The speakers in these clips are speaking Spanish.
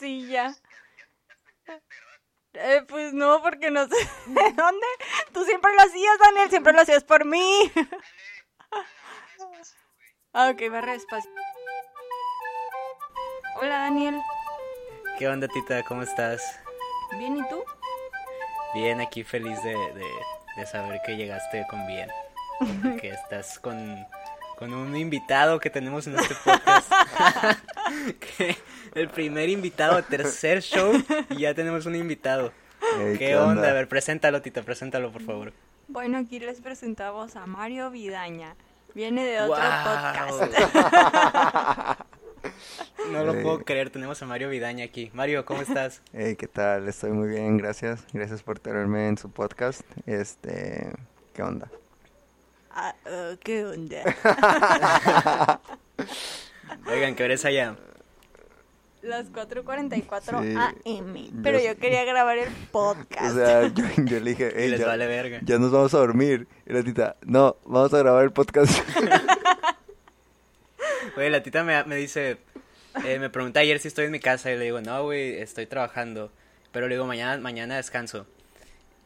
ya. Eh, pues no, porque no sé de dónde. Tú siempre lo hacías, Daniel, siempre lo hacías por mí. Ah, ok, va despacio. Hola, Daniel. ¿Qué onda, Tita? ¿Cómo estás? Bien, ¿y tú? Bien, aquí feliz de, de, de saber que llegaste con bien. Que estás con, con un invitado que tenemos en este podcast. que el primer invitado, tercer show, y ya tenemos un invitado. Ey, ¿Qué, onda? A ver, preséntalo, Tita, preséntalo, por favor. Bueno, aquí les presentamos a Mario Vidaña. Viene de otro Guau. podcast. No lo Ey. puedo creer, tenemos a Mario Vidaña aquí. Mario, ¿cómo estás? Hey, ¿qué tal? Estoy muy bien, gracias. Gracias por tenerme en su podcast. Este, ¿qué onda? Ah, ah, ¿Qué onda? Oigan, ¿qué hora es allá? Las 4.44 Sí. AM. Pero Yo- yo quería grabar el O podcast. sea, yo, yo le dije, Y hey, les ya, vale verga. ya nos vamos a dormir. Y la tita, no, vamos a grabar el podcast. Güey, la tita me, me dice, eh, me pregunta ayer si estoy en mi casa y le digo, no, güey, estoy trabajando. Pero le digo, mañana, mañana descanso.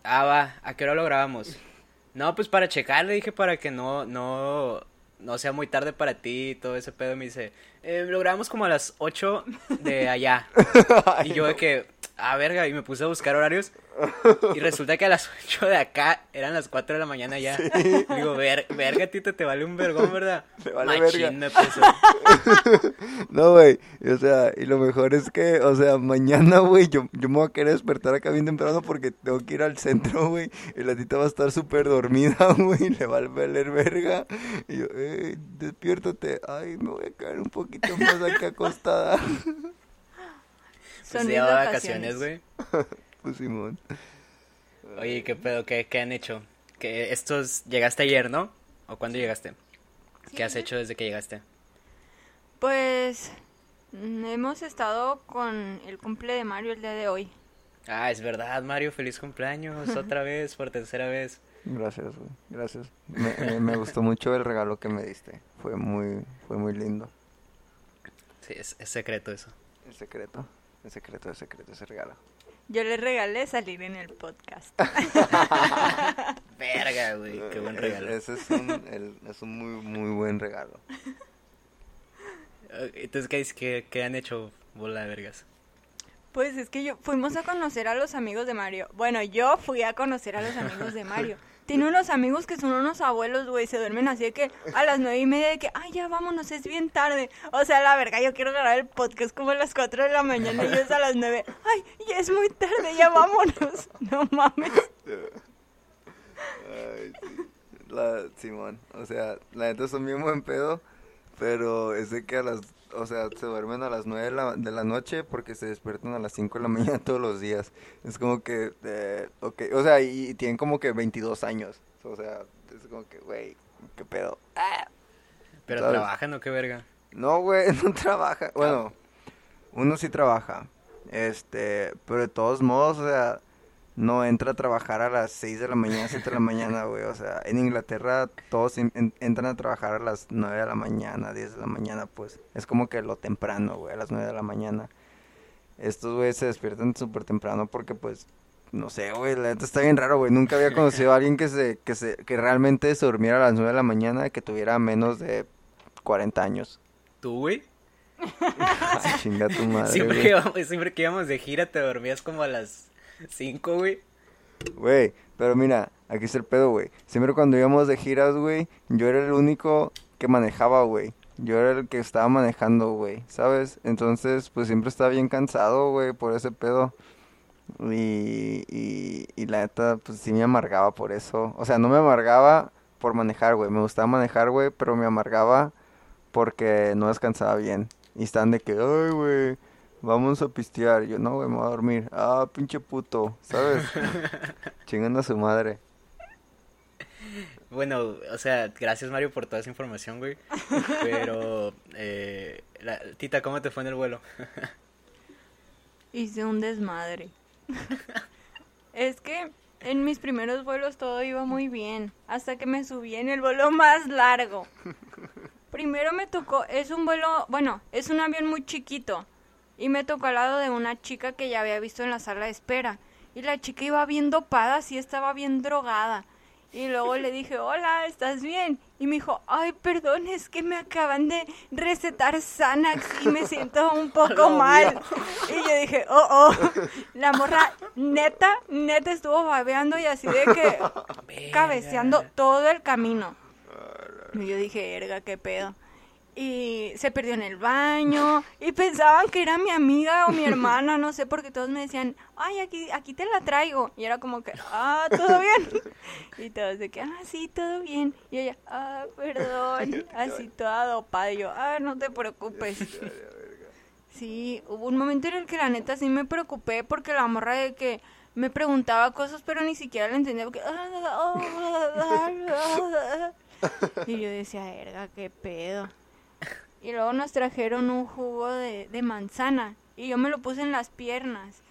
Ah, va, ¿a qué hora lo grabamos? No, pues para checar, le dije, para que no, no, no sea muy tarde para ti y todo ese pedo. Me dice, eh, lo grabamos como a las 8 de allá. y yo de que, ah, verga, y me puse a buscar horarios. Y resulta que a las 8 de acá eran las 4 de la mañana ya. Digo, ver, verga, tita, te vale un vergón, ¿verdad? Te vale Machín verga. me. No, güey. O sea, y lo mejor es que, o sea, mañana, güey, yo, yo me voy a querer despertar acá bien temprano porque tengo que ir al centro, güey. Y la tita va a estar súper dormida, güey. Le va a valer verga. Y yo, ey, despiértate. Ay, me voy a caer un poquito más acá acostada. Pues Son se mis lleva vacaciones. güey. Pues Simón. Oye, ¿qué pedo? ¿Qué, qué han hecho? Que estos... Llegaste ayer, ¿no? ¿O cuándo llegaste? ¿Qué has hecho desde que llegaste? Pues mm, hemos estado con el cumple de Mario el día de hoy. Ah, es verdad, Mario, feliz cumpleaños otra vez, por tercera vez. Gracias, güey. Gracias. Me, me- me gustó mucho el regalo que me diste. Fue muy, fue muy lindo. Sí, es, es secreto eso. El secreto. El secreto, el secreto, ese regalo. Yo le regalé salir en el podcast. Verga, güey, qué buen Es- regalo. Ese es un, el- es un muy, muy buen regalo. Entonces, ¿qué, es- qué, qué han hecho, bola de vergas? Pues es que yo fuimos a conocer a los amigos de Mario. Bueno, yo fui a conocer a los amigos de Mario. Tiene unos amigos que son unos abuelos, güey, se duermen así de que a las nueve y media de que, ay, ya vámonos, es bien tarde. O sea, la verga, yo quiero grabar el podcast como a las cuatro de la mañana y ellos a las nueve, ay, ya es muy tarde, ya vámonos. No mames. Ay, sí. La, Simón, o sea, la neta son bien buen pedo, pero es de que a las, o sea, se duermen a las 9 de la, de la noche porque se despiertan a las 5 de la mañana todos los días. Es como que, eh, o sea, y, y tienen como que 22 años, o sea, es como que, güey, qué pedo. Ah. ¿Pero ¿Sabes? trabajan o qué verga? No, güey, no trabaja. Bueno, uno sí trabaja. Este, pero de todos modos, o sea, no entra a trabajar a las 6 de la mañana, 7 de la mañana, güey. O sea, en Inglaterra todos en- en- entran a trabajar a las 9 de la mañana, 10 de la mañana, pues. Es como que lo temprano, güey, a las 9 de la mañana. Estos, güey, se despiertan súper temprano porque, pues, no sé, güey, la neta está bien raro, güey. Nunca había conocido a alguien que se, que se, que realmente se durmiera a las 9 de la mañana, que tuviera menos de 40 años. ¿Tú, güey? Chinga tu madre, Siempre güey. que, íbamos, siempre que íbamos de gira te dormías como a las 5, güey. Güey, pero mira, aquí está el pedo, güey. Siempre cuando íbamos de giras, güey, yo era el único que manejaba, güey. Yo era el que estaba manejando, güey, ¿sabes? Entonces, pues siempre estaba bien cansado, güey, por ese pedo. Y, y, y la neta, pues sí me amargaba por eso. O sea, no me amargaba por manejar, güey. Me gustaba manejar, güey, pero me amargaba porque no descansaba bien. Y están de que, ay, güey, vamos a pistear. Yo, no, güey, me voy a dormir. Ah, pinche puto, ¿sabes? Chingando a su madre. Bueno, o sea, gracias Mario por toda esa información, güey. Pero, eh, la- Tita, ¿cómo te fue en el vuelo? Hice un desmadre. es que en mis primeros vuelos todo iba muy bien, hasta que me subí en el vuelo más largo. Primero me tocó, es un vuelo, bueno, es un avión muy chiquito. Y me tocó al lado de una chica que ya había visto en la sala de espera. Y la chica iba bien dopada, así estaba bien drogada. Y luego le dije, hola, ¿estás bien? Y me dijo, ay, perdón, es que me acaban de recetar Xanax y me siento un poco mal. Y yo dije, oh, oh, la morra neta, neta estuvo babeando y así de que cabeceando todo el camino. Y yo dije, erga, qué pedo. Y se perdió en el baño y pensaban que era mi amiga o mi hermana, no sé, porque todos me decían, ay, aquí, aquí te la traigo. Y era como que, ah, todo bien. Y todos de que, ah, sí, todo bien. Y ella, ah, perdón, así toda dopada. Y yo, ah, no te preocupes. Sí, hubo un momento en el que la neta sí me preocupé porque la morra de que me preguntaba cosas, pero ni siquiera le entendía. Porque, y yo decía, verga, qué pedo. Y luego nos trajeron un jugo de, de manzana y yo me lo puse en las piernas.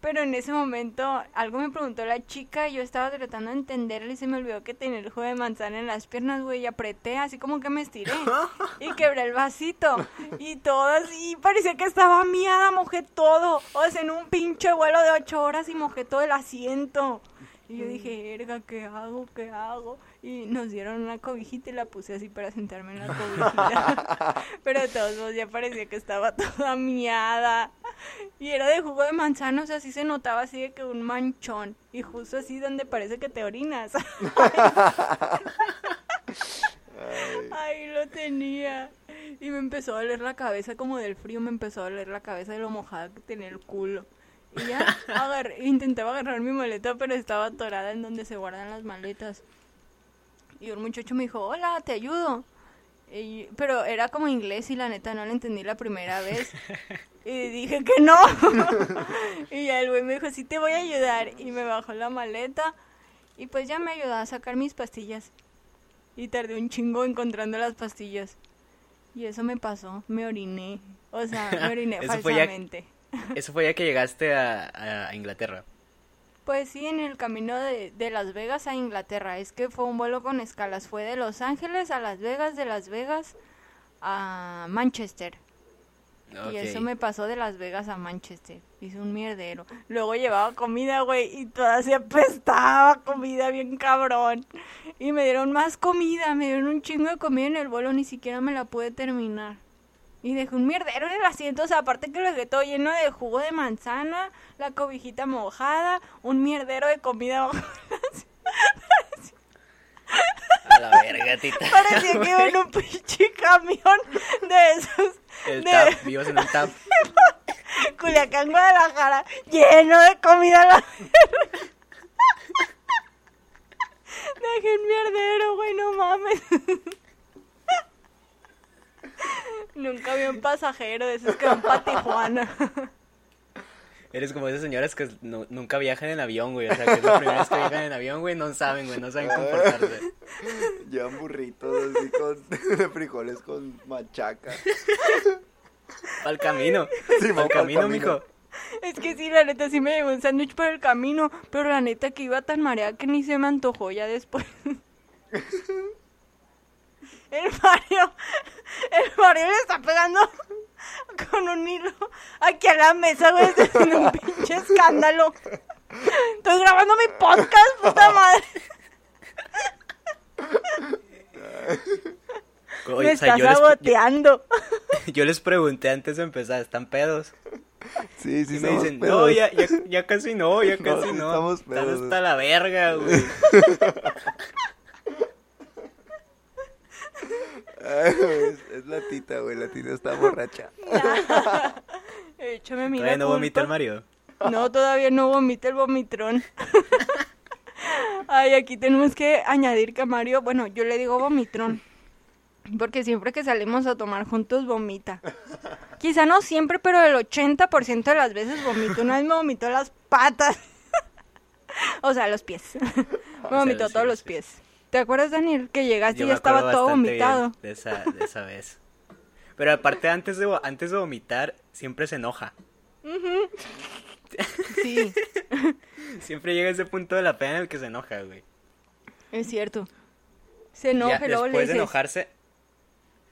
Pero en ese momento algo me preguntó la chica y yo estaba tratando de entenderle y se me olvidó que tenía el jugo de manzana en las piernas, güey, y apreté así como que me estiré y quebré el vasito y todo así, parecía que estaba miada, mojé todo, o sea, en un pinche vuelo de ocho horas y mojé todo el asiento. Y yo dije, erga, ¿qué hago? ¿Qué hago? Y nos dieron una cobijita y la puse así para sentarme en la cobijita. Pero de todos modos ya parecía que estaba toda miada. Y era de jugo de manzana, o sea, así se notaba así de que un manchón. Y justo así donde parece que te orinas. Ahí lo tenía. Y me empezó a doler la cabeza como del frío, me empezó a doler la cabeza de lo mojada que tenía el culo. Y ya agarré, intentaba agarrar mi maleta, pero estaba atorada en donde se guardan las maletas. Y un muchacho me dijo, hola, te ayudo. Y- pero era como inglés y la neta no lo entendí la primera vez. Y dije que no. y ya el güey me dijo, sí te voy a ayudar. Y me bajó la maleta. Y pues ya me ayudó a sacar mis pastillas. Y tardé un chingo encontrando las pastillas. Y eso me pasó, me oriné. O sea, me oriné falsamente. Eso fue ya que llegaste a, a Inglaterra. Pues sí, en el camino de, de Las Vegas a Inglaterra. Es que fue un vuelo con escalas. Fue de Los Ángeles a Las Vegas, de Las Vegas a Manchester. Y eso me pasó de Las Vegas a Manchester. Hice un mierdero. Luego llevaba comida, güey, y toda se apestaba comida bien cabrón. Y me dieron más comida, me dieron un chingo de comida en el vuelo, ni siquiera me la pude terminar. Y dejé un mierdero en el asiento, o sea, aparte que lo dejé todo lleno de jugo de manzana, la cobijita mojada, un mierdero de comida bajo A la verga, tita. Parecía que iba en un pinche camión de esos El de tap, vivas en un tap. Culiacán, Guadalajara, lleno de comida a la verga. Dejé un mierdero, güey, no mames. Nunca vi un pasajero de esos que van para Tijuana. Eres como esas señoras que nu- nunca viajan en avión, güey. O sea, que es la primera vez que viajan en avión, güey, no saben, güey, no saben comportarse. Llevan burritos así con de frijoles con machaca. Al camino. Sí, va Al camino, camino. mijo. Es que sí, la neta sí me llevó un sándwich por el camino, pero la neta que iba tan mareada que ni se me antojó ya después. El Mario, el Mario le está pegando con un hilo aquí a la mesa, güey, haciendo un pinche escándalo. Estoy grabando mi podcast, puta madre. Oye, me o sea, está yo les, saboteando. yo, yo les pregunté antes de empezar, ¿están pedos? Sí, sí, Y me dicen, pedos. no, ya, ya, ya casi no, ya No, casi sí no. estamos Están pedos. hasta la verga, güey. Ay, güey, es, es la tita, güey. La tita está borracha. Échame mi Todavía no vomita el. Mario. No, todavía no vomita el vomitrón. Ay, aquí tenemos que añadir que Mario, bueno, yo le digo vomitrón. Porque siempre que salimos a tomar juntos vomita. Quizá no siempre, pero el 80% de las veces vomito. Una vez me vomitó las patas. o sea, los pies. me vomitó todos los pies. ¿Te acuerdas, Daniel, que llegaste Yo y estaba todo vomitado? De esa, de esa vez. Pero aparte, antes de, antes de vomitar, siempre se enoja. Sí, Siempre llega ese punto de la pena en el que se enoja, güey. es cierto. Se enoja Ya, luego le después de enojarse,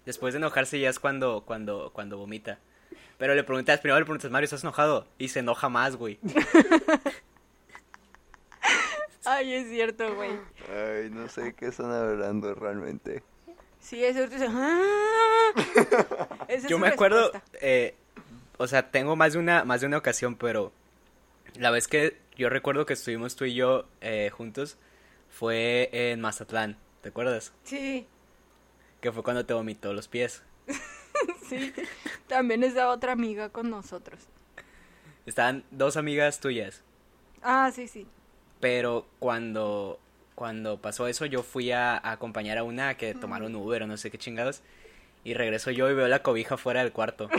después de enojarse ya es cuando, cuando, cuando vomita. Pero le preguntas, primero le preguntas, Mario, ¿estás enojado? Y se enoja más, güey. Ay, es cierto, güey. Ay, no sé qué están hablando realmente. Sí, es cierto. dice, "Ah". Esa Yo me acuerdo, eh, o sea, tengo más de una, más de una ocasión, pero la vez que yo recuerdo que estuvimos tú y yo eh, juntos fue en Mazatlán, ¿te acuerdas? Sí, Que fue cuando te vomitó los pies. sí. También estaba otra amiga con nosotros. Estaban dos amigas tuyas, Ah, sí, sí. Pero cuando, cuando pasó eso yo fui a, a acompañar a una que tomara un Uber o no sé qué chingados. Y regreso yo y veo la cobija fuera del cuarto. Y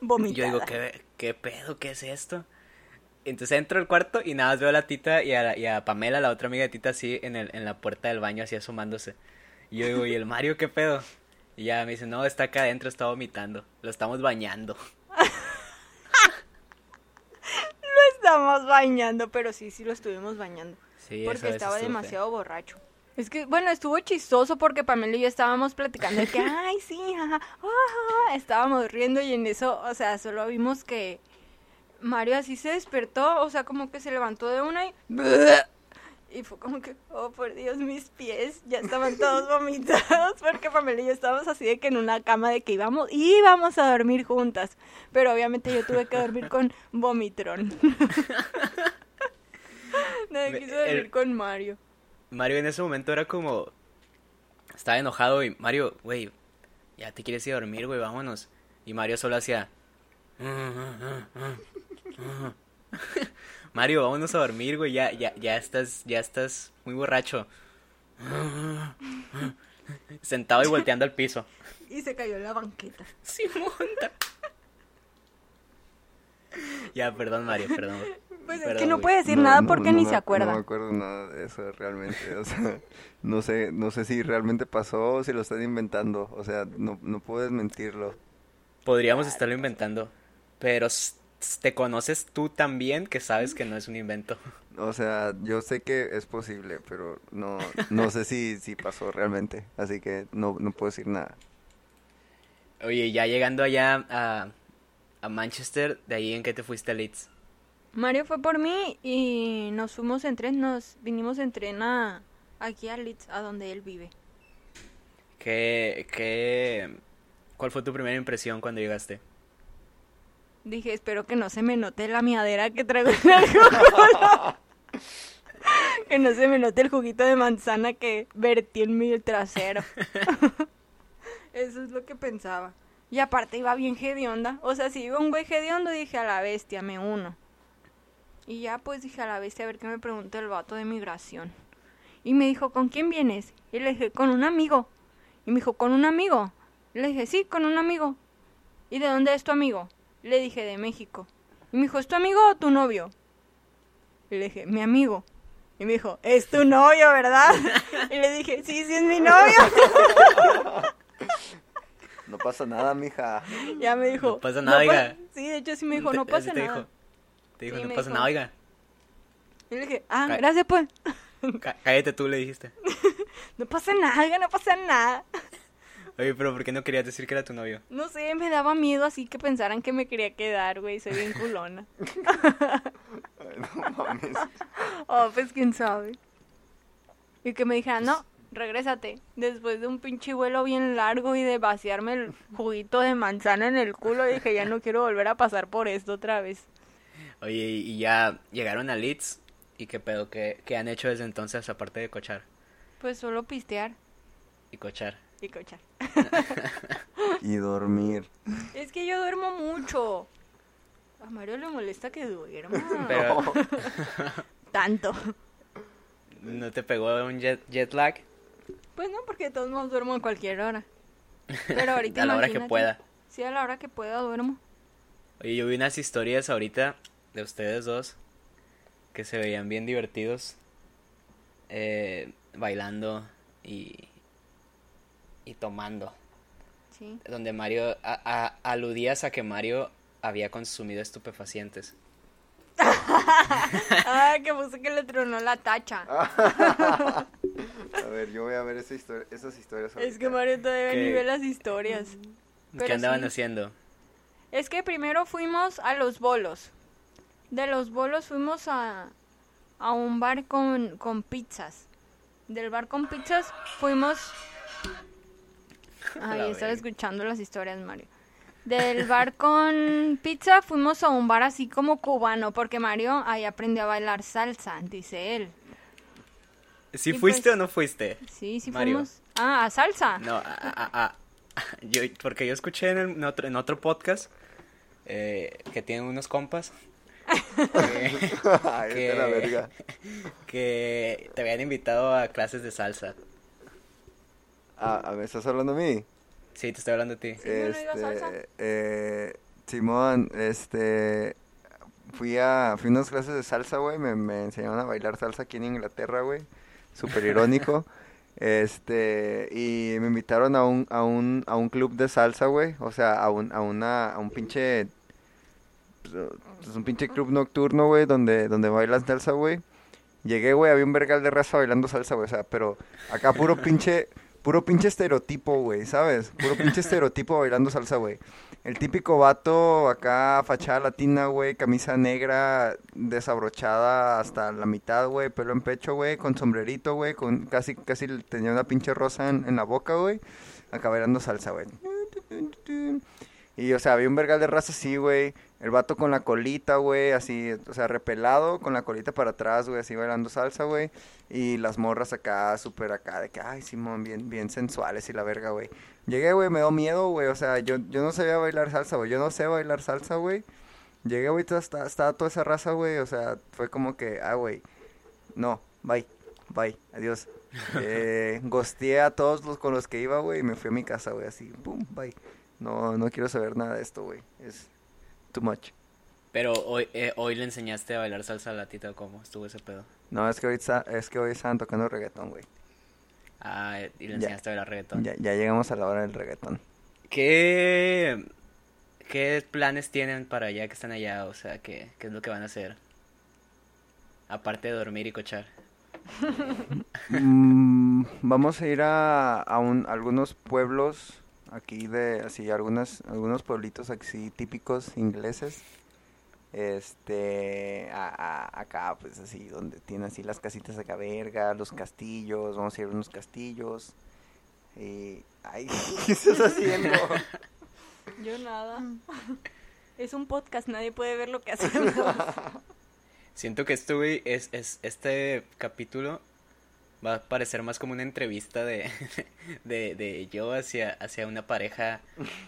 Vomitada. yo digo, ¿qué, ¿qué pedo? ¿Qué es esto? Entonces entro al cuarto y nada más veo a la tita y a, y a Pamela, la otra amiga de tita, así en, el, en la puerta del baño, así asomándose. Y yo digo, ¿y el Mario qué pedo? Y ya me dice, no, está acá adentro, está vomitando. Lo estamos bañando. Estamos bañando, pero sí, sí lo estuvimos bañando. Sí, porque estaba demasiado borracho. Es que, bueno, estuvo chistoso porque Pamela y yo estábamos platicando de que, ay, sí, ajá, ajá", estábamos riendo y en eso, o sea, solo vimos que Mario así se despertó, o sea, como que se levantó de una y... Y fue como que, oh, por Dios, mis pies ya estaban todos vomitados porque Pamela y yo estábamos así de que en una cama de que íbamos, íbamos a dormir juntas. Pero obviamente yo tuve que dormir con vomitrón. Nadie quiso dormir el- con Mario. Mario en ese momento era como... Estaba enojado y Mario, güey, ya te quieres ir a dormir, güey, vámonos. Y Mario solo hacía... Mario, vámonos a dormir, güey, ya, ya, ya estás, ya estás muy borracho. Sentado y volteando al piso. Y se cayó en la banqueta. Monta. Ya, perdón, Mario, perdón. Pues es que no puede decir nada no- porque no ni me- se acuerda. No me acuerdo nada de eso realmente. O sea, no sé, no sé si realmente pasó o si lo están inventando. O sea, no, no puedo desmentirlo. Podríamos estarlo inventando, pero te conoces tú también que sabes que no es un invento. O sea, yo sé que es posible, pero no, no sé si, si pasó realmente. Así que no, no puedo decir nada. Oye, ya llegando allá a, a Manchester, de ahí en qué te fuiste a Leeds. Mario fue por mí y nos fuimos en tren, nos vinimos en tren a, aquí a Leeds, a donde él vive. ¿Qué, qué, ¿Cuál fue tu primera impresión cuando llegaste? Dije, espero que no se me note la miadera que traigo en el jugo. que no se me note el juguito de manzana que vertí en mi trasero. Eso es lo que pensaba. Y aparte iba bien hedionda. O sea, si iba un güey hediondo, dije a la bestia, me uno. Y ya pues dije a la bestia a ver qué me pregunta el vato de migración. Y me dijo, ¿con quién vienes? Y le dije, con un amigo. Y me dijo, ¿con un amigo? Le dije, sí, con un amigo. ¿Y de dónde es tu amigo? Le dije, de México. Y me dijo, ¿es tu amigo o tu novio? Y le dije, mi amigo. Y me dijo, es tu novio, ¿verdad? Y le dije, sí, sí es mi novio. No pasa nada, mija. Ya me dijo. No pasa nada, oiga. Sí, de hecho sí me dijo, no pasa te nada. Dijo, te dijo, Sí, no pasa dijo. nada, oiga. Y le dije, ah, gracias pues. Cá- Cállate tú, le dijiste. No pasa nada, oiga, no pasa nada. Oye, pero ¿por qué no querías decir que era tu novio? No sé, me daba miedo así que pensaran que me quería quedar, güey. Soy bien culona. No mames. Oh, pues quién sabe. Y que me dijeran, no, regrésate. Después de un pinche vuelo bien largo y de vaciarme el juguito de manzana en el culo, dije, ya no quiero volver a pasar por esto otra vez. Oye, y y ya llegaron a Leeds. ¿Y qué pedo? ¿Qué, qué han hecho desde entonces aparte de cochar? Pues solo pistear Y cochar. Y cochar. Y dormir. Es que yo duermo mucho. A Mario le molesta que duerma. Pero, Tanto. ¿no te pegó un jet, jet lag? Pues no, porque de todos modos duermo a cualquier hora. Pero ahorita A la hora que pueda. Sí, a la hora que pueda duermo. Oye, yo vi unas historias ahorita de ustedes dos que se veían bien divertidos eh, bailando y, y tomando. Sí. Donde Mario a- a- aludías a que Mario había consumido estupefacientes. Ah, que puse que le tronó la tacha. A ver, yo voy a ver esa historia, esas historias. Es que ahorita. Mario todavía ni ve las historias. ¿Qué andaban sí. haciendo? Es que primero fuimos a los bolos. De los bolos fuimos a, a un bar con, con pizzas. Del bar con pizzas fuimos... Ay, estaba escuchando las historias, Mario. Del bar con pizza fuimos a un bar así como cubano, porque Mario ahí aprendió a bailar salsa, dice él. ¿Sí Y fuiste pues- o no fuiste? Sí, sí Mario. fuimos. Ah, a salsa. No, a, a- a- yo, porque yo escuché en, el- en otro, en otro podcast eh, que tienen unos compas que, Ay, que- que te habían invitado a clases de salsa. Ah, ¿me estás hablando a mí? Sí, te estoy hablando a ti. Este, eh, Simón, este, fui a, fui a unas clases de salsa, güey, me, me enseñaron a bailar salsa aquí en Inglaterra, güey, súper irónico, este, y me invitaron a un, a un, a un club de salsa, güey, o sea, a un, a una, a un pinche, pues, pues, un pinche club nocturno, güey, donde, donde bailan salsa, güey, llegué, güey, había un vergal de raza bailando salsa, güey, o sea, pero acá puro pinche, puro pinche estereotipo, güey, ¿sabes? Puro pinche estereotipo bailando salsa, güey. El típico vato acá, fachada latina, güey, camisa negra desabrochada hasta la mitad, güey, pelo en pecho, güey, con sombrerito, güey, con casi, casi tenía una pinche rosa en, en la boca, güey, acá bailando salsa, güey. Y, o sea, había un vergal de raza así, güey. El vato con la colita, güey, así, o sea, repelado, con la colita para atrás, güey, así bailando salsa, güey. Y las morras acá, súper acá, de que, ay, Simón, bien, bien sensuales y la verga, güey. Llegué, güey, me dio miedo, güey, o sea, yo, yo no sabía bailar salsa, güey, yo no sé bailar salsa, güey. Llegué, güey, estaba, estaba toda esa raza, güey, o sea, fue como que, ah, güey, no, bye, bye, adiós. Eh, gosteé a todos los con los que iba, güey, y me fui a mi casa, güey, así, pum, bye. No, no quiero saber nada de esto, güey, es too much. Pero hoy, eh, hoy le enseñaste a bailar salsa a la tita, ¿cómo estuvo ese pedo? No, es que hoy, es que hoy estaban tocando reggaetón, güey. Ah, y le Ya. enseñaste a bailar reggaetón. Ya, ya llegamos a la hora del reggaetón. ¿Qué, ¿Qué planes tienen para allá que están allá? O sea, ¿qué, qué es lo que van a hacer? Aparte de dormir y cochar. Mm, vamos a ir a, a un- algunos pueblos aquí de, así, algunas, algunos pueblitos así típicos ingleses. Este, a- a- acá, pues así, donde tienen así las casitas acá verga, los castillos, vamos a ir a unos castillos. Y, ay, ¿qué estás haciendo? Yo nada. Es un podcast, nadie puede ver lo que hacemos. Siento que esto, güey, es, es, este capítulo va a parecer más como una entrevista de, de, de yo hacia, hacia una pareja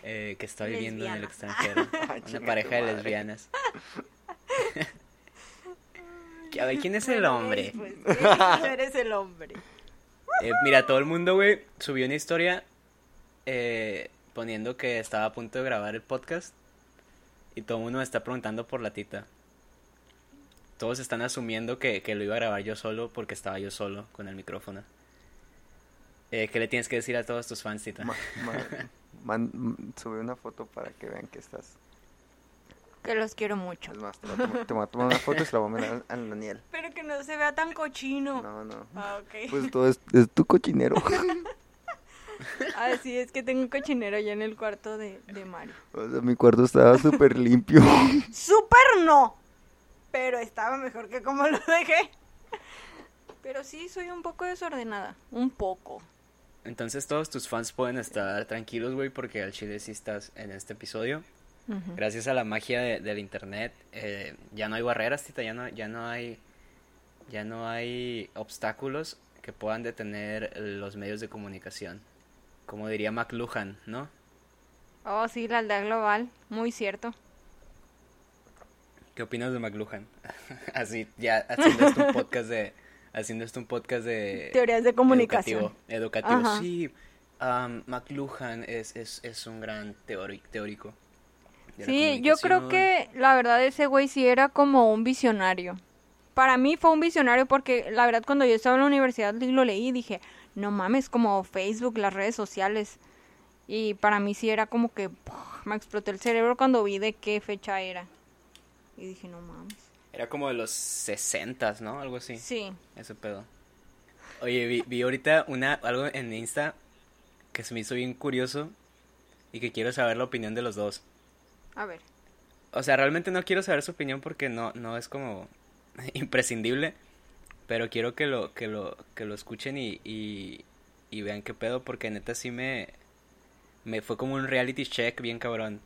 eh, que está viviendo en el extranjero. Ay, Una pareja de lesbianas. A ver, ¿quién es el hombre? pues, tú eres el hombre. Eh, mira, todo el mundo, güey, subió una historia eh, poniendo que estaba a punto de grabar el podcast y todo el mundo me está preguntando por la tita. Todos están asumiendo que, que lo iba a grabar yo solo porque estaba yo solo con el micrófono. Eh, ¿Qué le tienes que decir a todos tus fans, tita? Ma- ma- man- m- sube una foto para que vean que estás. Que los quiero mucho. Es más, te voy a tomar, una foto y se la voy a mandar a Daniel. Pero que no se vea tan cochino. No, no. Ah, ok. Pues todo es, es tu cochinero. Ah, sí, es que tengo un cochinero ya en el cuarto de, de Mario. O sea, mi cuarto estaba súper limpio. ¡Súper no! Pero estaba mejor que como lo dejé. Pero sí, soy un poco desordenada. Un poco. Entonces todos tus fans pueden estar tranquilos, güey, porque al chile sí estás en este episodio. Gracias a la magia de- del internet, eh, ya no hay barreras, tita, ya no, ya no hay, ya no hay obstáculos que puedan detener los medios de comunicación. Como diría McLuhan, ¿no? Oh, sí, la aldea global. Muy cierto. ¿Qué opinas de McLuhan? Así, ya haciendo esto un podcast de, haciendo esto un podcast de Teorías de comunicación. educativo. Sí, um, McLuhan es, es, es un gran teori- teórico. Sí, yo creo que la verdad ese güey sí era como un visionario. Para mí fue un visionario porque la verdad cuando yo estaba en la universidad y lo leí dije, no mames, como Facebook, las redes sociales. Y para mí sí era como que ¡puf! me explotó el cerebro cuando vi de qué fecha era. Y dije, no mames. Era como de los 60, ¿no? Algo así. Sí. Ese pedo. Oye, vi, vi ahorita una, algo en Insta que se me hizo bien curioso y que quiero saber la opinión de los dos. A ver. O sea, realmente no quiero saber su opinión porque no, no es como imprescindible. Pero quiero que lo, que lo, que lo escuchen y, y, y vean qué pedo. Porque neta sí me, me fue como un reality check bien cabrón.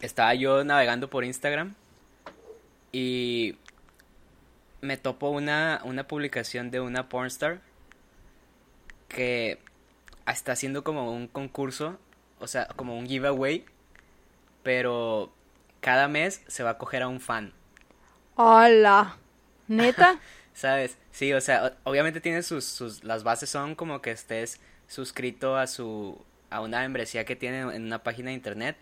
Estaba yo navegando por Instagram y me topo una, una publicación de una pornstar que está haciendo como un concurso, o sea, como un giveaway, pero cada mes se va a coger a un fan, Hola. ¿Neta? ¿sabes? Sí, o sea, obviamente tiene sus, sus, las bases son como que estés suscrito a su, a una membresía que tiene en una página de internet,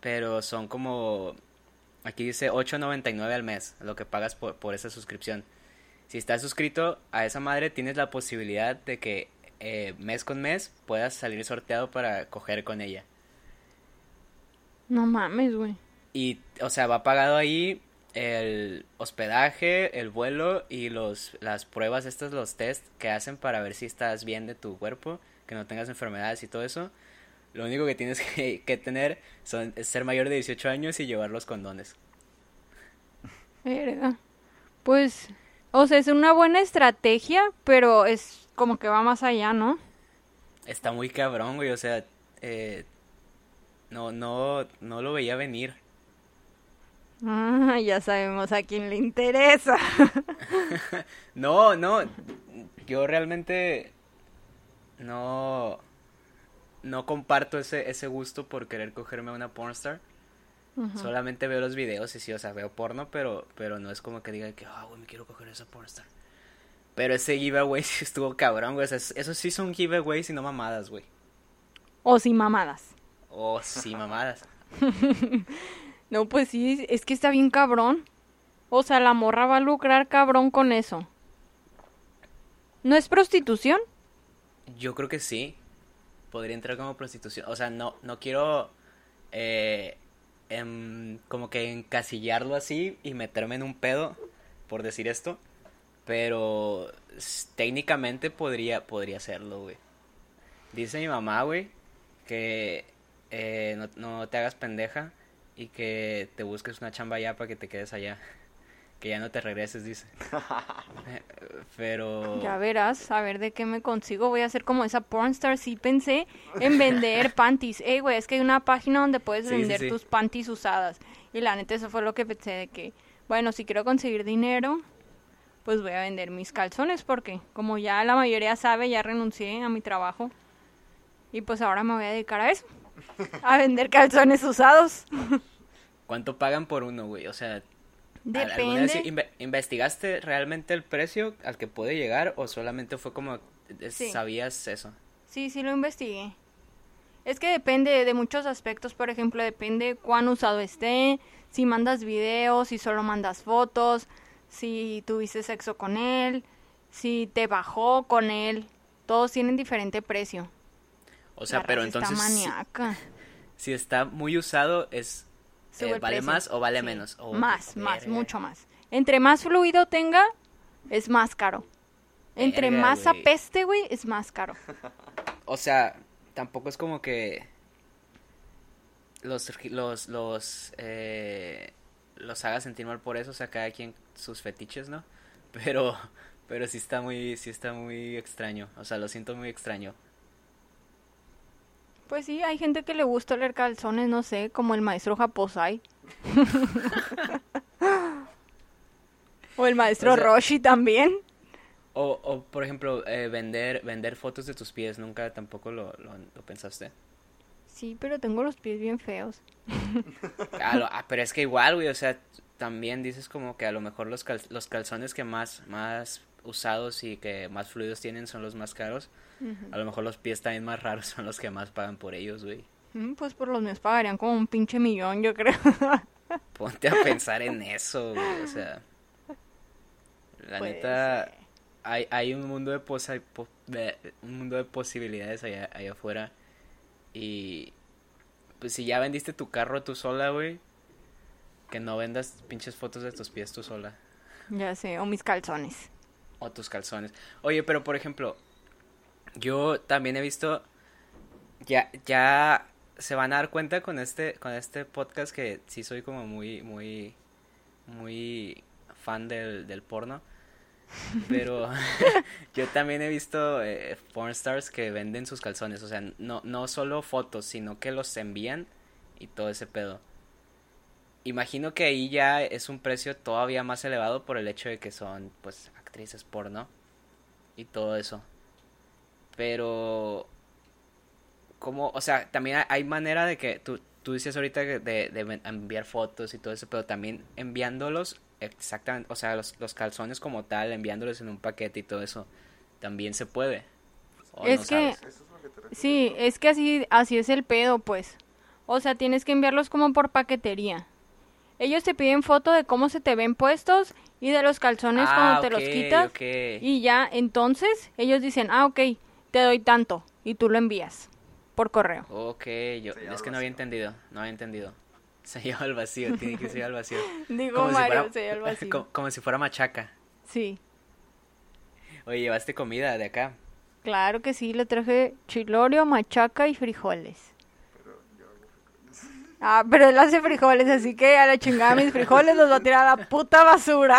pero son como, aquí dice 8.99 al mes, lo que pagas por, por esa suscripción. Si estás suscrito a esa madre, tienes la posibilidad de que eh, mes con mes puedas salir sorteado para coger con ella. no mames, güey. Y, o sea, va pagado ahí el hospedaje, el vuelo y los, las pruebas, estos los test que hacen para ver si estás bien de tu cuerpo, que no tengas enfermedades y todo eso. Lo único que tienes que, que tener son, es ser mayor de 18 años y llevar los condones. Verga. Pues, o sea, es una buena estrategia, pero es como que va más allá, ¿no? Está muy cabrón, güey, o sea, eh, no, no, no lo veía venir. Ah, ya sabemos a quién le interesa. No, no, yo realmente no, no comparto ese, ese gusto por querer cogerme a una pornstar. Solamente veo los videos y sí, o sea, veo porno, pero, pero no es como que diga que, ah, güey, me quiero coger a esa pornstar. Pero ese giveaway sí estuvo cabrón, güey, o sea, es- esos sí son giveaways y no mamadas, güey. O sin mamadas. Oh, sí, mamadas. No, pues sí, es que está bien cabrón. O sea, la morra va a lucrar cabrón con eso. ¿No es prostitución? Yo creo que sí. Podría entrar como prostitución. O sea, no, no quiero eh, em, como que encasillarlo así y meterme en un pedo por decir esto. Pero técnicamente podría, podría hacerlo, güey. Dice mi mamá, güey, que eh, no, no te hagas pendeja y que te busques una chamba allá para que te quedes allá. Que ya no te regreses, dice. Eh, Pero... Ya verás, a ver de qué me consigo. Voy a hacer como esa pornstar. Sí pensé en vender panties. Ey, güey, es que hay una página donde puedes Sí, vender sí. tus panties usadas. Y la neta, eso fue lo que pensé de que, bueno, si quiero conseguir dinero, pues voy a vender mis calzones. Porque, como ya la mayoría sabe, ya renuncié a mi trabajo. Y pues ahora me voy a dedicar a eso. A vender calzones usados. ¿Cuánto pagan por uno, güey? O sea, ¿al- ¿alguna vez Depende. inve- investigaste realmente el precio al que puede llegar o solamente fue como eh, Sí. sabías eso? Sí, sí lo investigué. Es que depende de muchos aspectos, por ejemplo, depende cuán usado esté, si mandas videos, si solo mandas fotos, si tuviste sexo con él, si te bajó con él, todos tienen diferente precio. O sea, La pero entonces está si, maníaca. si está muy usado es eh, vale más o vale Sí. menos. Oh, más, más, mucho más. Entre más fluido tenga, es más caro. Entre Verga, más apeste, güey, es más caro. O sea, tampoco es como que los los los eh, los haga sentir mal por eso, o sea, cada quien sus fetiches, ¿no? Pero pero sí está muy sí está muy extraño, o sea, lo siento muy extraño. Pues sí, hay gente que le gusta leer calzones, no sé, como el maestro Japosai. o el maestro O sea- Roshi también. O, o por ejemplo, eh, vender vender fotos de tus pies, nunca tampoco lo, lo, lo pensaste. Sí, pero tengo los pies bien feos. Ah, lo- ah, pero es que igual, güey, o sea, también dices como que a lo mejor los, cal- los calzones que más, más usados y que más fluidos tienen son los más caros. A lo mejor los pies también más raros son los que más pagan por ellos, güey. Mm, Pues por los míos pagarían como un pinche millón, yo creo. Ponte a pensar en eso, güey, o sea. La neta, hay, hay un mundo de, posa- po- de- un mundo de posibilidades allá, allá afuera. Y pues si ya vendiste tu carro tú sola, güey, que no vendas pinches fotos de tus pies tú sola. Ya sé, o mis calzones. O tus calzones. Oye, pero por ejemplo, yo también he visto, ya, ya se van a dar cuenta con este, con este podcast que sí soy como muy, muy, muy fan del, del porno. Pero yo también he visto eh, porn stars que venden sus calzones. O sea, no, no solo fotos, sino que los envían y todo ese pedo. Imagino que ahí ya es un precio todavía más elevado por el hecho de que son, pues, actrices porno y todo eso. Pero, como, o sea, también hay manera de que tú, tú dices ahorita de, de enviar fotos y todo eso, pero también enviándolos exactamente, o sea, los, los, calzones como tal, enviándolos en un paquete y todo eso, también se puede. Es que, sí, es que así, así es el pedo, pues. O sea, tienes que enviarlos como por paquetería. Ellos te piden foto de cómo se te ven puestos y de los calzones ah, cuando te los quitas. Y ya, entonces, ellos dicen, ah, ok, te doy tanto. Y tú lo envías por correo. Ok, yo, es que no había entendido, no había entendido. Se lleva al vacío, tiene que ser al vacío. Digo como Mario, si se al vacío. Como, si fuera machaca. Sí. Oye, ¿llevaste comida de acá? Claro que sí, le traje chilorio, machaca y frijoles. Ah, pero él hace frijoles, así que a la chingada mis frijoles los va a tirar a la puta basura.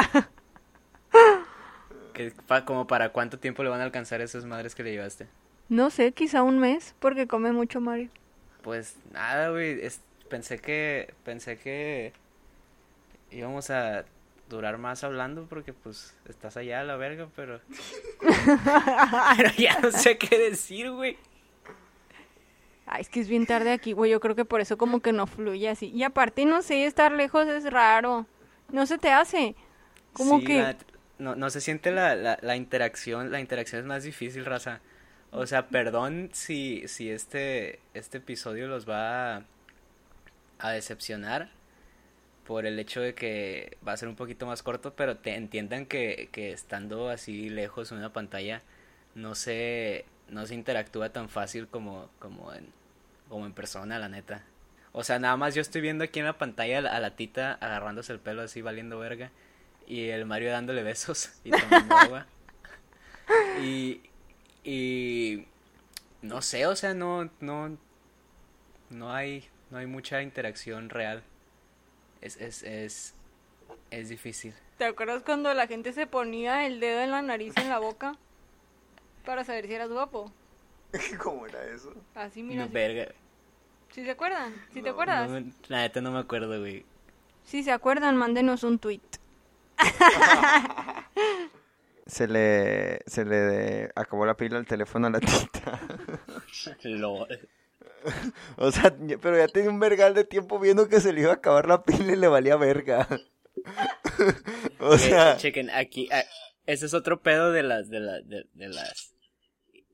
¿Qué, como para cuánto tiempo le van a alcanzar esas madres que le llevaste? No sé, quizá un mes, porque come mucho Mario. Pues nada, güey, pensé que pensé que íbamos a durar más hablando porque pues estás allá a la verga, pero pero ya no sé qué decir, güey. Ay, es que es bien tarde aquí, güey. Yo creo que por eso como que no fluye así. Y aparte, no sé, estar lejos es raro. No se te hace. Como que... no, no se siente la, la, la interacción. La interacción es más difícil, raza. O sea, perdón si, si este, este episodio los va a a decepcionar por el hecho de que va a ser un poquito más corto, pero te entiendan que, que estando así lejos en una pantalla no se, no se interactúa tan fácil como, como, en, como en persona, la neta. O sea, nada más yo estoy viendo aquí en la pantalla a la tita agarrándose el pelo así valiendo verga y el Mario dándole besos y tomando agua. Y, y no sé, o sea, no, no, no hay, no hay mucha interacción real. Es, es, es, es difícil. ¿Te acuerdas cuando la gente se ponía el dedo en la nariz y en la boca? Para saber si eras guapo. ¿Cómo era eso? Así, mira. No, verga. ¿Sí se acuerdan? ¿Sí te acuerdas? la neta no me acuerdo, güey. Si se acuerdan, mándenos un tweet. se le se le acabó la pila al teléfono a la tita. o sea, pero ya tenía un vergal de tiempo viendo que se le iba a acabar la pila y le valía verga. o sea, chequen aquí, ese es otro pedo de las de, de, las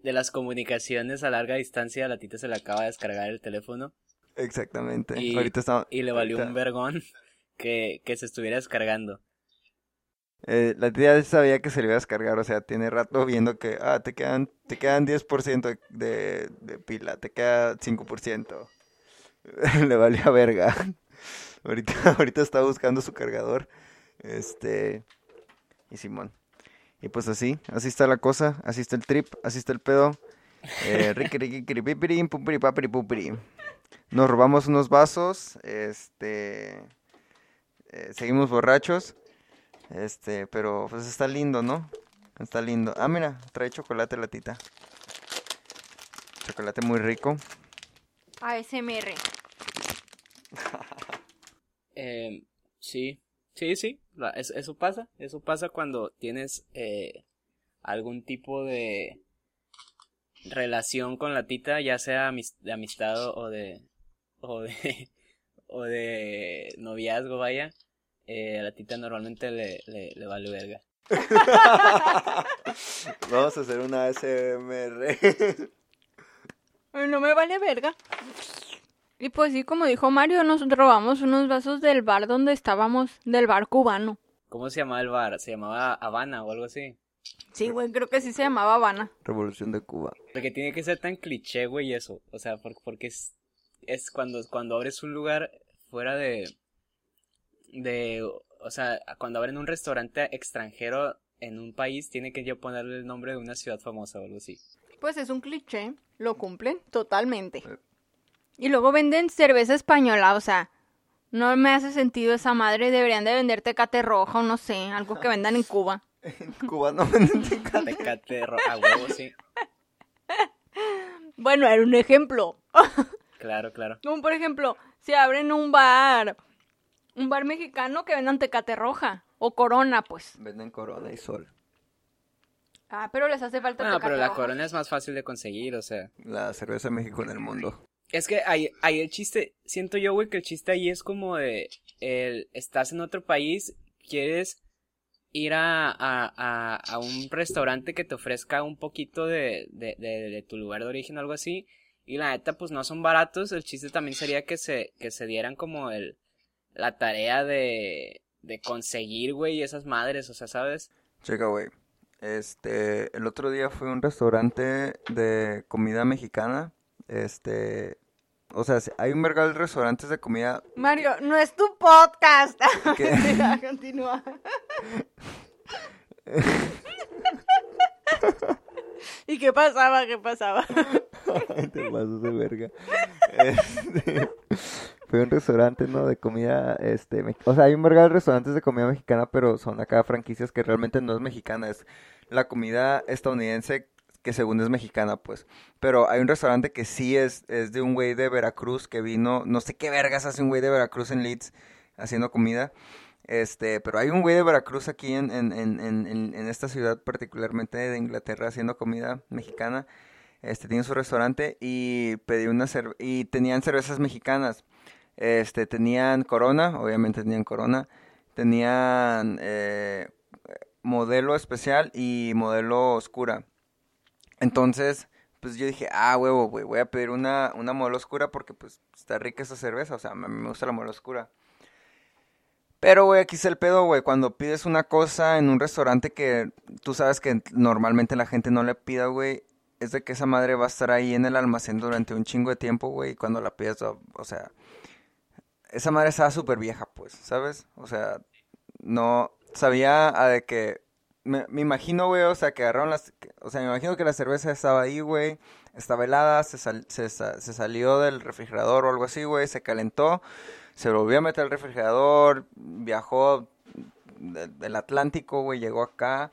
de las comunicaciones a larga distancia, a la tita se le acaba de descargar el teléfono. Exactamente. Y, ahorita y le valió un vergón que, que se estuviera descargando. Eh, la tía sabía que se le iba a descargar, o sea, tiene rato viendo que, ah, te quedan, te quedan 10% de, de pila, te queda 5%. le valía verga. ahorita, ahorita está buscando su cargador. Este, y Simón. Y pues así, así está la cosa, así está el trip, así está el pedo. Eh, Nos robamos unos vasos, este, eh, seguimos borrachos. Este, pero pues está lindo, ¿no? Está lindo. Ah, mira, trae chocolate la tita. Chocolate muy rico. ASMR. eh, sí, sí, sí. eso, pasa. Eso pasa cuando tienes eh, algún tipo de relación con la tita, ya sea de amistad o de, o de, o de noviazgo, vaya eh, a la tita normalmente le, le, vale verga. Vamos a hacer una ASMR. no me vale verga. Y pues sí, como dijo Mario, nos robamos unos vasos del bar donde estábamos, del bar cubano. ¿Cómo se llamaba el bar? ¿Se llamaba Habana o algo así? Sí, güey, creo que sí se llamaba Habana. Revolución de Cuba. Porque tiene que ser tan cliché, güey, eso. O sea, porque es, es cuando, cuando abres un lugar fuera de, de, o sea, cuando abren un restaurante extranjero en un país, tiene que yo ponerle el nombre de una ciudad famosa o algo así. Pues es un cliché, lo cumplen totalmente. Y luego venden cerveza española, o sea, no me hace sentido esa madre. Deberían de vender tecate roja o no sé, algo que vendan en Cuba. Cuba no venden tecate. Tecate ro- a huevo, sí. Bueno, era un ejemplo. Claro, claro. Como por ejemplo, si abren un bar, un bar mexicano que vendan tecate roja o corona, pues. Venden Corona y Sol. Ah, pero les hace falta No, tecate pero la roja. corona es más fácil de conseguir, o sea. La cerveza de México en el mundo. Es que ahí, ahí el chiste, siento yo, güey, que el chiste ahí es como de, el, estás en otro país, quieres ir a, a, a, a un restaurante que te ofrezca un poquito de, de, de, tu lugar de origen o algo así, y la neta, pues no son baratos, el chiste también sería que se, que se dieran como el, la tarea de, de conseguir, güey, esas madres, o sea, ¿sabes? Checa, güey. Este, el otro día fui a un restaurante de comida mexicana. Este, o sea, hay un vergal de restaurantes de comida. Mario, no es tu podcast. Continúa. ¿Y qué pasaba? ¿Qué pasaba? Te pasas de verga. Este, fui a un restaurante, ¿no? De comida, este, me- o sea, hay un vergal de restaurantes de comida mexicana, pero son acá franquicias que realmente no es mexicana, es la comida estadounidense que según es mexicana, pues. Pero hay un restaurante que sí es, es de un güey de Veracruz que vino, no sé qué vergas hace un güey de Veracruz en Leeds haciendo comida. Este, pero hay un güey de Veracruz aquí en, en, en, en, esta ciudad, particularmente de Inglaterra, haciendo comida mexicana. Este, tiene su restaurante y pedí una y tenían cervezas mexicanas. Este, tenían Corona, obviamente tenían Corona. Tenían eh, modelo especial y modelo oscura. Entonces, pues yo dije, ah, huevo, güey, voy a pedir una, una modelo oscura porque pues está rica esa cerveza, o sea, me gusta la modelo oscura. Pero, güey, aquí es el pedo, güey, cuando pides una cosa en un restaurante que tú sabes que normalmente la gente no le pida, güey, es de que esa madre va a estar ahí en el almacén durante un chingo de tiempo, güey, y cuando la pidas, o, sea, esa madre estaba súper vieja, pues, ¿sabes? O sea, no sabía a de que me, me imagino, güey, o sea, que agarraron las, o sea, me imagino que la cerveza estaba ahí, güey, estaba helada, se, sal- se, se salió del refrigerador o algo así, güey, se calentó, se volvió a meter al refrigerador, viajó de- del Atlántico, güey, llegó acá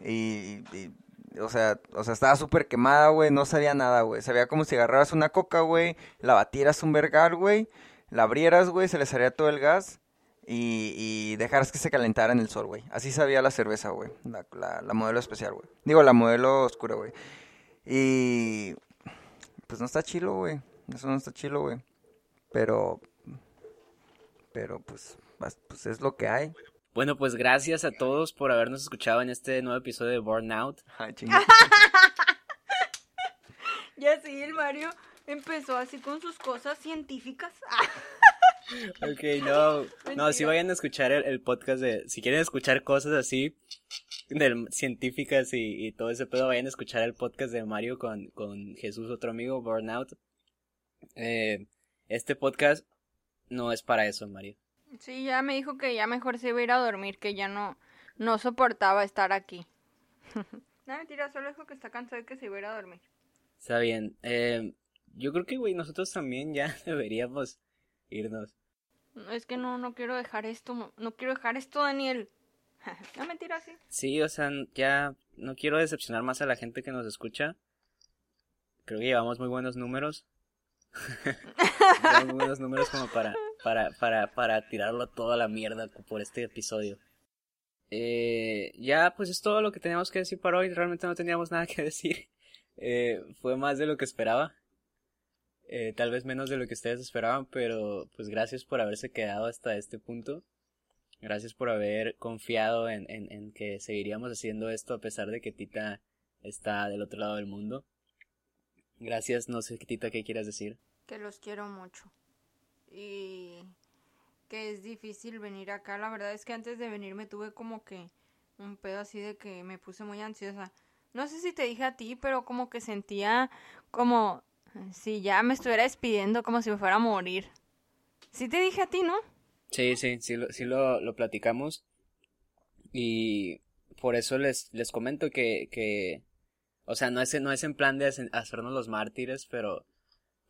y, y- o sea, o sea, estaba súper quemada, güey, no sabía nada, güey, sabía como si agarraras una coca, güey, la batieras un vergal, güey, la abrieras, güey, se le salía todo el gas y, y dejaras que se calentara en el sol, güey. Así sabía la cerveza, güey. La, la, la modelo especial, güey. Digo, la modelo oscura, güey. Y... Pues no está chilo, güey. Eso no está chilo, güey. Pero... Pero pues, pues es lo que hay. Bueno, pues gracias a todos por habernos escuchado en este nuevo episodio de Burnout. Ay. Ya sí, el Mario empezó así con sus cosas científicas. Ok, no. No, si vayan a escuchar el, el podcast de. Si quieren escuchar cosas así, del, científicas y, y todo ese pedo, vayan a escuchar el podcast de Mario con, con Jesús, otro amigo, Burnout. Eh, este podcast no es para eso, Mario. Sí, ya me dijo que ya mejor se iba a ir a dormir, que ya no, no soportaba estar aquí. no, mentira, solo dijo que está cansado y que se iba a ir a dormir. Está bien. Eh, yo creo que, güey, nosotros también ya deberíamos irnos. Es que no, no quiero dejar esto, no, quiero dejar esto, Daniel. no, mentira, sí. Sí, o sea, ya no quiero decepcionar más a la gente que nos escucha. Creo que llevamos muy buenos números. llevamos muy buenos números como para, para, para, para tirarlo todo a la mierda por este episodio. Eh, ya, pues es todo lo que teníamos que decir para hoy. Realmente no teníamos nada que decir. Eh, fue más de lo que esperaba. Eh, tal vez menos de lo que ustedes esperaban, pero pues gracias por haberse quedado hasta este punto. Gracias por haber confiado en, en, en que seguiríamos haciendo esto a pesar de que Tita está del otro lado del mundo. Gracias, no sé, Tita, ¿qué quieras decir? Que los quiero mucho. Y que es difícil venir acá. La verdad es que antes de venir me tuve como que un pedo así de que me puse muy ansiosa. No sé si te dije a ti, pero como que sentía como si ya me estuviera despidiendo, como si me fuera a morir. Sí te dije a ti, ¿no? Sí, sí, sí, lo, sí lo, lo platicamos. Y por eso les, les comento que, que, o sea, no es, no es en plan de hace- hacernos los mártires, pero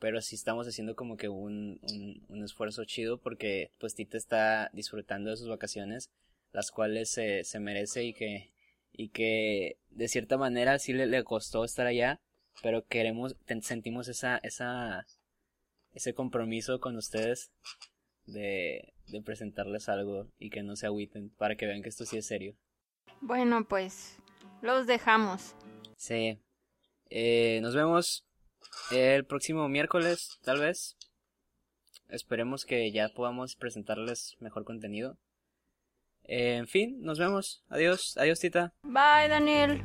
pero sí estamos haciendo como que un, un, un esfuerzo chido porque pues Tita está disfrutando de sus vacaciones, las cuales se, se merece y que, y que de cierta manera sí le, le costó estar allá, pero queremos, sentimos esa, esa, ese compromiso con ustedes de, de presentarles algo y que no se agüiten para que vean que esto sí es serio. Bueno, pues los dejamos. Sí. Eh, nos vemos el próximo miércoles, tal vez. Esperemos que ya podamos presentarles mejor contenido. Eh, en fin, nos vemos. Adiós, adiós, Tita. Bye, Daniel.